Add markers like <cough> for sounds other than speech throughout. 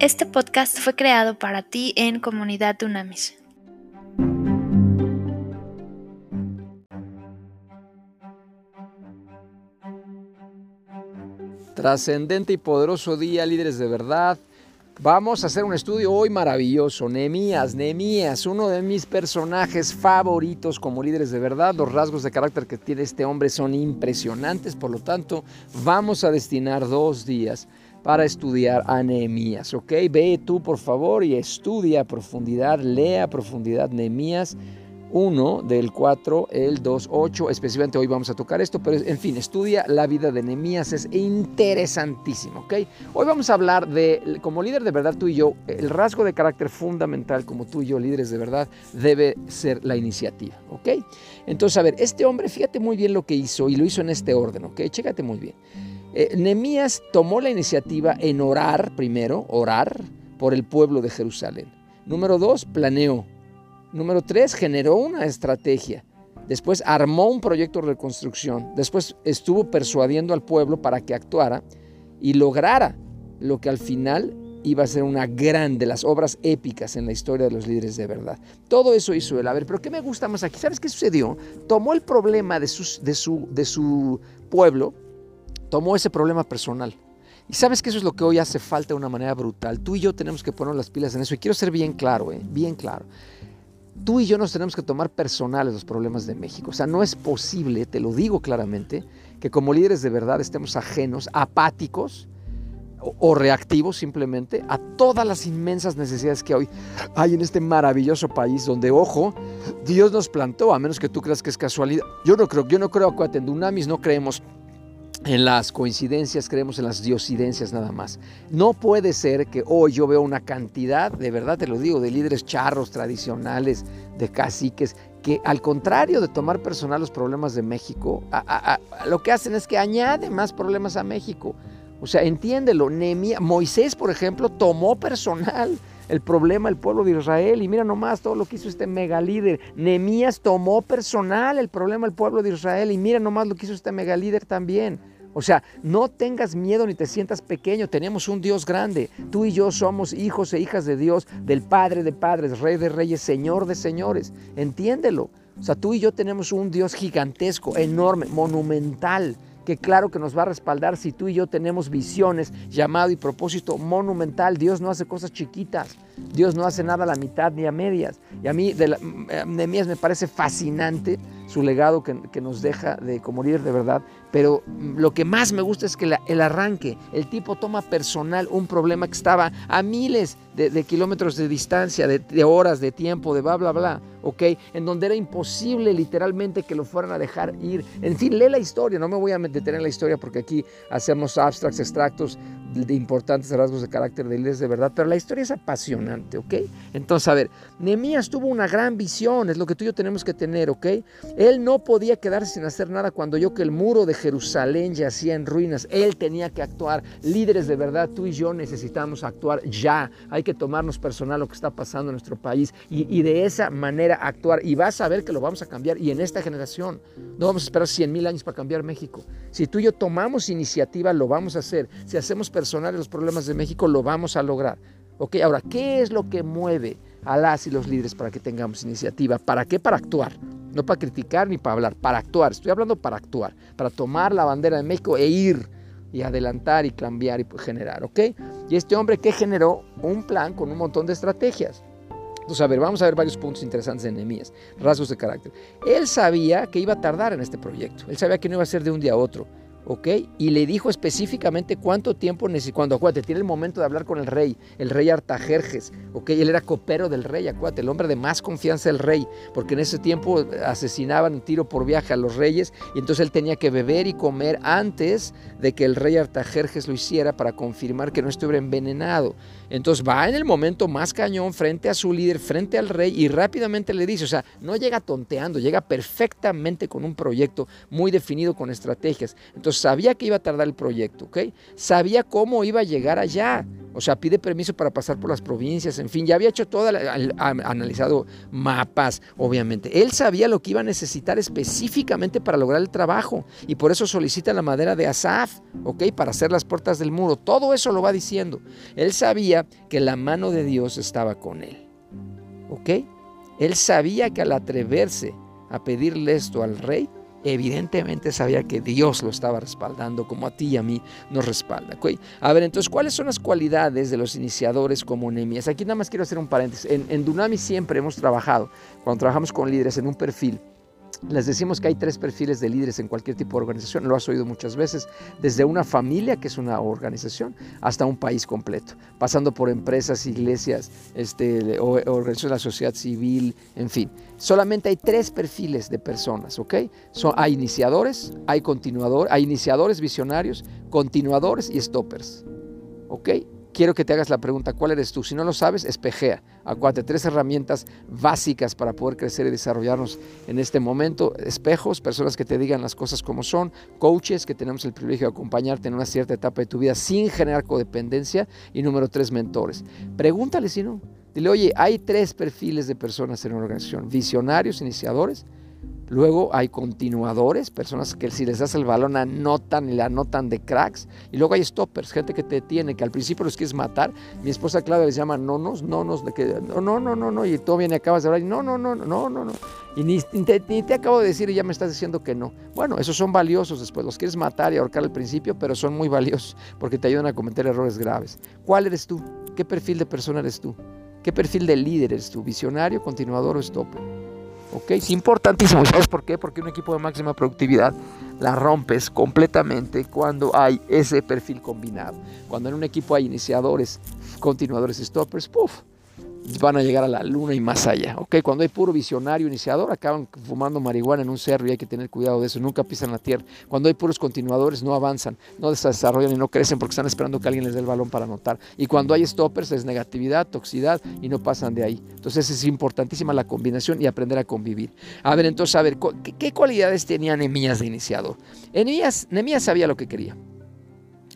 Este podcast fue creado para ti en Comunidad Dunamis. Trascendente y poderoso día, líderes de verdad. Vamos a hacer un estudio hoy maravilloso. Nemías, Nemías, uno de mis personajes favoritos como líderes de verdad. Los rasgos de carácter que tiene este hombre son impresionantes, por lo tanto, vamos a destinar dos días para estudiar a Nehemías, ¿ok? Ve tú, por favor, y estudia a profundidad, lea a profundidad Nehemías 1 del 4, el 2, 8, específicamente hoy vamos a tocar esto, pero en fin, estudia la vida de Nehemías, es interesantísimo, ¿ok? Hoy vamos a hablar de, como líder de verdad, tú y yo, el rasgo de carácter fundamental como tú y yo, líderes de verdad, debe ser la iniciativa, ¿ok? Entonces, a ver, este hombre, fíjate muy bien lo que hizo y lo hizo en este orden, ¿ok? Chécate muy bien. Eh, Nehemías tomó la iniciativa en orar primero, orar por el pueblo de Jerusalén. Número dos, planeó Número tres, generó una estrategia. Después armó un proyecto de reconstrucción. Después estuvo persuadiendo al pueblo para que actuara y lograra lo que al final iba a ser una gran de las obras épicas en la historia de los líderes de verdad. Todo eso hizo él. A ver, pero ¿qué me gusta más aquí? ¿Sabes qué sucedió? Tomó el problema de, de, su, de su pueblo, tomó ese problema personal. Y sabes que eso es lo que hoy hace falta de una manera brutal. Tú y yo tenemos que poner las pilas en eso. Y quiero ser bien claro, ¿eh? bien claro tú y yo nos tenemos que tomar personales los problemas de México. O sea, no es posible, te lo digo claramente, que como líderes de verdad estemos ajenos, apáticos o, reactivos simplemente a todas las inmensas necesidades que hoy hay en este maravilloso país donde, ojo, Dios nos plantó, a menos que tú creas que es casualidad. Yo no creo, yo no creo, acuérdate, en Dunamis no creemos en las coincidencias, creemos en las diosidencias nada más. No puede ser que hoy yo veo una cantidad, de verdad te lo digo, de líderes charros tradicionales, de caciques, que al contrario de tomar personal los problemas de México, lo que hacen es que añaden más problemas a México. O sea, entiéndelo, Moisés, por ejemplo, tomó personal el problema del pueblo de Israel. Y mira nomás todo lo que hizo este mega líder. Tomó personal el problema del pueblo de Israel. Y mira nomás lo que hizo este mega líder también. O sea, no tengas miedo ni te sientas pequeño. Tenemos un Dios grande. Tú y yo somos hijos e hijas de Dios, del Padre de Padres, Rey de Reyes, Señor de Señores. Entiéndelo. O sea, tú y yo tenemos un Dios gigantesco, enorme, monumental que claro que nos va a respaldar si tú y yo tenemos visiones, llamado y propósito monumental. Dios no hace cosas chiquitas, Dios no hace nada a la mitad ni a medias. Y a mí, de, la, mías me parece fascinante su legado que, nos deja de como líder de verdad, pero lo que más me gusta es que el arranque, el tipo toma personal un problema que estaba a miles de, kilómetros de distancia, de, horas, de tiempo, de bla, bla, bla, ¿ok? En donde era imposible literalmente que lo fueran a dejar ir. En fin, lee la historia, no me voy a detener en la historia porque aquí hacemos abstracts, extractos de importantes rasgos de carácter de líderes de verdad, pero la historia es apasionante, ¿ok? Entonces, a ver, Nehemías tuvo una gran visión, es lo que tú y yo tenemos que tener, ¿ok? Él no podía quedarse sin hacer nada cuando yo que el muro de Jerusalén yacía en ruinas, él tenía que actuar. Líderes de verdad, tú y yo necesitamos actuar ya, hay que tomarnos personal lo que está pasando en nuestro país y, de esa manera actuar y vas a ver que lo vamos a cambiar y en esta generación, no vamos a esperar 100 mil años para cambiar México. Si tú y yo tomamos iniciativa, lo vamos a hacer. Si hacemos personal los problemas de México, lo vamos a lograr. Ok, ahora, ¿qué es lo que mueve a las y los líderes para que tengamos iniciativa? ¿Para qué? Para actuar. No para criticar ni para hablar, para actuar. Estoy hablando para actuar, para tomar la bandera de México e ir y adelantar y cambiar y generar, ¿ok? Y este hombre que generó un plan con un montón de estrategias. Entonces, a ver, vamos a ver varios puntos interesantes de Nehemías, rasgos de carácter. Él sabía que iba a tardar en este proyecto, él sabía que no iba a ser de un día a otro. ¿Ok? Y le dijo específicamente cuánto tiempo necesitaba. Cuando, acuérdate, tiene el momento de hablar con el rey, el rey Artajerjes, ¿ok? Él era copero del rey, acuérdate, el hombre de más confianza del rey, porque en ese tiempo asesinaban tiro por viaje a los reyes, y entonces él tenía que beber y comer antes de que el rey Artajerjes lo hiciera para confirmar que no estuviera envenenado. Entonces va en el momento más cañón frente a su líder, frente al rey, y rápidamente le dice, o sea, no llega tonteando, llega perfectamente con un proyecto muy definido con estrategias. Entonces sabía que iba a tardar el proyecto, ¿ok? Sabía cómo iba a llegar allá, O sea, pide permiso para pasar por las provincias, en fin, ya había hecho todo, analizado mapas, obviamente. Él sabía lo que iba a necesitar específicamente para lograr el trabajo y por eso solicita la madera de Asaf, ¿ok? Para hacer las puertas del muro. Todo eso lo va diciendo. Él sabía que la mano de Dios estaba con él, ¿ok? Él sabía que al atreverse a pedirle esto al rey, evidentemente sabía que Dios lo estaba respaldando, como a ti y a mí nos respalda. A ver, entonces, ¿cuáles son las cualidades de los iniciadores como Nehemías? Aquí nada más quiero hacer un paréntesis. En, en Dunami siempre hemos trabajado, cuando trabajamos con líderes, en un perfil les decimos que hay tres perfiles de líderes en cualquier tipo de organización, lo has oído muchas veces, desde una familia, que es una organización, hasta un país completo, pasando por empresas, iglesias, este, organizaciones de la sociedad civil, en fin. Solamente hay tres perfiles de personas, ¿ok? Son, hay iniciadores, hay continuadores, hay iniciadores visionarios, continuadores y stoppers, ¿ok? Quiero que te hagas la pregunta, ¿cuál eres tú? Si no lo sabes, espejea. Acuérdate, tres herramientas básicas para poder crecer y desarrollarnos en este momento. Espejos, personas que te digan las cosas como son. Coaches, que tenemos el privilegio de acompañarte en una cierta etapa de tu vida sin generar codependencia. Y número tres, mentores. Pregúntale si no. Dile, oye, hay tres perfiles de personas en una organización. Visionarios, iniciadores, Luego hay continuadores, personas que si les das el balón anotan y le anotan de cracks. Y luego hay stoppers, gente que te tiene, que al principio los quieres matar. Mi esposa Claudia les llama nonos, nonos, que no, no, no, no, no. Y todo viene, acabas de hablar y no, no, no, no, no, no. Y ni, te, ni, te, acabo de decir y ya me estás diciendo que no. Bueno, esos son valiosos después. Los quieres matar y ahorcar al principio, pero son muy valiosos porque te ayudan a cometer errores graves. ¿Cuál eres tú? ¿Qué perfil de persona eres tú? ¿Qué perfil de líder eres tú? ¿Visionario, continuador o stopper? ¿Ok? Es importantísimo. ¿Sabes por qué? Porque un equipo de máxima productividad la rompes completamente cuando hay ese perfil combinado. Cuando en un equipo hay iniciadores, continuadores stoppers, ¡puf! Van a llegar a la luna y más allá. ¿ok? Cuando hay puro visionario iniciador, acaban fumando marihuana en un cerro y hay que tener cuidado de eso, nunca pisan la tierra. Cuando hay puros continuadores, no avanzan, no se desarrollan y no crecen porque están esperando que alguien les dé el balón para anotar. Y cuando hay stoppers, es negatividad, toxicidad y no pasan de ahí. Entonces es importantísima la combinación y aprender a convivir. A ver, entonces, a ver, ¿qué, cualidades tenía Nemías de iniciador? Nemías sabía lo que quería.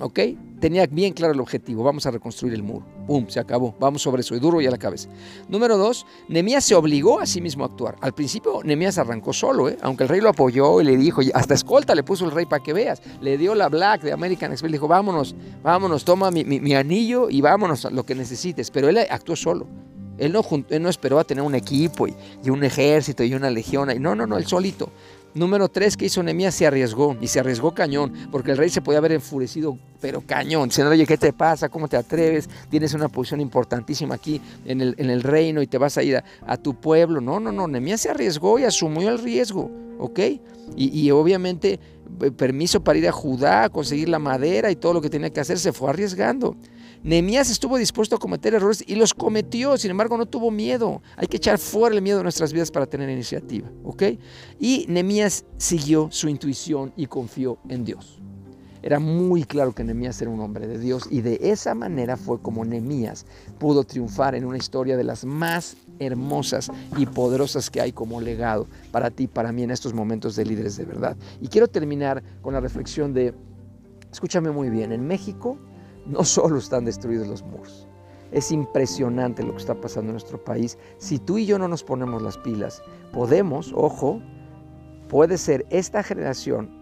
¿Ok? Tenía bien claro el objetivo. Vamos a reconstruir el muro. ¡Pum! Se acabó. Vamos sobre eso y duro y a la cabeza. Número dos, Nemías se obligó a sí mismo a actuar. Al principio Nemías arrancó solo, ¿eh? aunque el rey lo apoyó y le dijo, hasta escolta le puso el rey para que veas. Le dio la Black de American Express, le dijo, vámonos, vámonos, toma mi, anillo y vámonos a lo que necesites. Pero él actuó solo. Él no, no esperó a tener un equipo y, y un ejército y una legión. No, no, no, él solito. Número tres, que hizo Nehemías se arriesgó y se arriesgó cañón, porque el rey se podía haber enfurecido, pero cañón, diciendo, oye, ¿qué te pasa? ¿Cómo te atreves? Tienes una posición importantísima aquí en el, en el reino y te vas a ir a, tu pueblo. No, no, no, Nehemías se arriesgó y asumió el riesgo, ¿ok? Y, y obviamente eh, permiso para ir a Judá, a conseguir la madera y todo lo que tenía que hacer, se fue arriesgando. Nehemías estuvo dispuesto a cometer errores y los cometió, sin embargo no tuvo miedo. Hay que echar fuera el miedo de nuestras vidas para tener iniciativa, ¿ok? Y Nehemías siguió su intuición y confió en Dios. Era muy claro que Nehemías era un hombre de Dios y de esa manera fue como Nehemías pudo triunfar en una historia de las más hermosas y poderosas que hay como legado para ti, para mí en estos momentos de líderes de verdad. Y quiero terminar con la reflexión de, escúchame muy bien, en México <laughs> no solo están destruidos los muros. Es impresionante lo que está pasando en nuestro país. Si tú y yo no nos ponemos las pilas, podemos, ojo, puede ser esta generación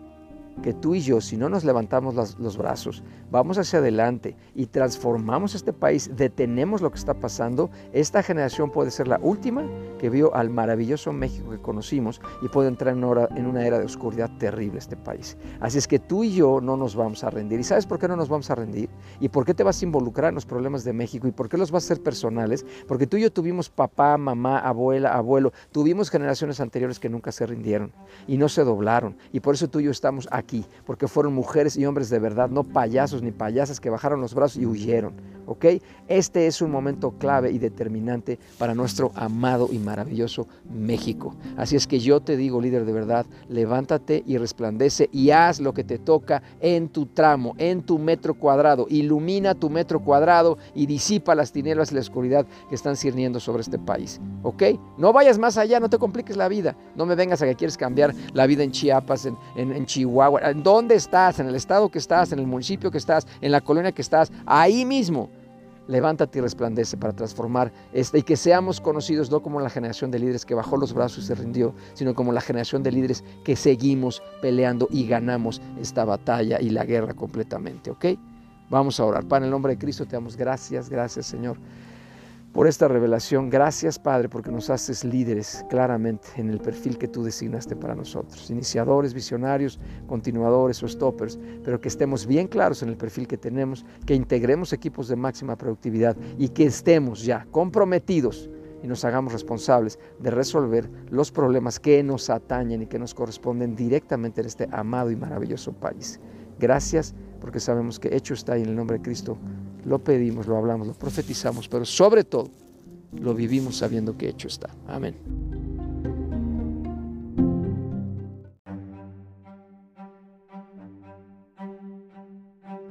que tú y yo, si no nos levantamos los brazos, vamos hacia adelante y transformamos este país, detenemos lo que está pasando, esta generación puede ser la última que vio al maravilloso México que conocimos y puede entrar en, en una era de oscuridad terrible este país. Así es que tú y yo no nos vamos a rendir. ¿Y sabes por qué no nos vamos a rendir? ¿Y por qué te vas a involucrar en los problemas de México? ¿Y por qué los vas a hacer personales? Porque tú y yo tuvimos papá, mamá, abuela, abuelo, tuvimos generaciones anteriores que nunca se rindieron y no se doblaron. Y por eso tú y yo estamos aquí porque fueron mujeres y hombres de verdad, no payasos ni payasas que bajaron los brazos y huyeron. ¿ok? Este es un momento clave y determinante para nuestro amado y maravilloso México. Así es que yo te digo, líder de verdad, levántate y resplandece y haz lo que te toca en tu tramo, en tu metro cuadrado. Ilumina tu metro cuadrado y disipa las tinieblas y la oscuridad que están cirniendo sobre este país. ¿Ok? No vayas más allá, no te compliques la vida. No me vengas a que quieres cambiar la vida en Chiapas, en Chihuahua. ¿En dónde estás? ¿En el estado que estás? ¿En el municipio que estás? ¿En la colonia que estás? Ahí mismo levántate y resplandece para transformar esta y que seamos conocidos no como la generación de líderes que bajó los brazos y se rindió, sino como la generación de líderes que seguimos peleando y ganamos esta batalla y la guerra completamente, ¿ok? Vamos a orar. Para el nombre de Cristo te damos gracias, gracias Señor por esta revelación. Gracias, Padre, porque nos haces líderes claramente en el perfil que tú designaste para nosotros. Iniciadores, visionarios, continuadores o stoppers, pero que estemos bien claros en el perfil que tenemos, que integremos equipos de máxima productividad y que estemos ya comprometidos y nos hagamos responsables de resolver los problemas que nos atañen y que nos corresponden directamente en este amado y maravilloso país. Gracias porque sabemos que hecho está ahí en el nombre de Cristo lo pedimos, lo hablamos, lo profetizamos, pero sobre todo lo vivimos sabiendo que hecho está. Amén.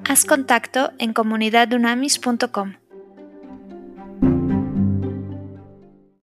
Haz contacto en comunidadunamis.com.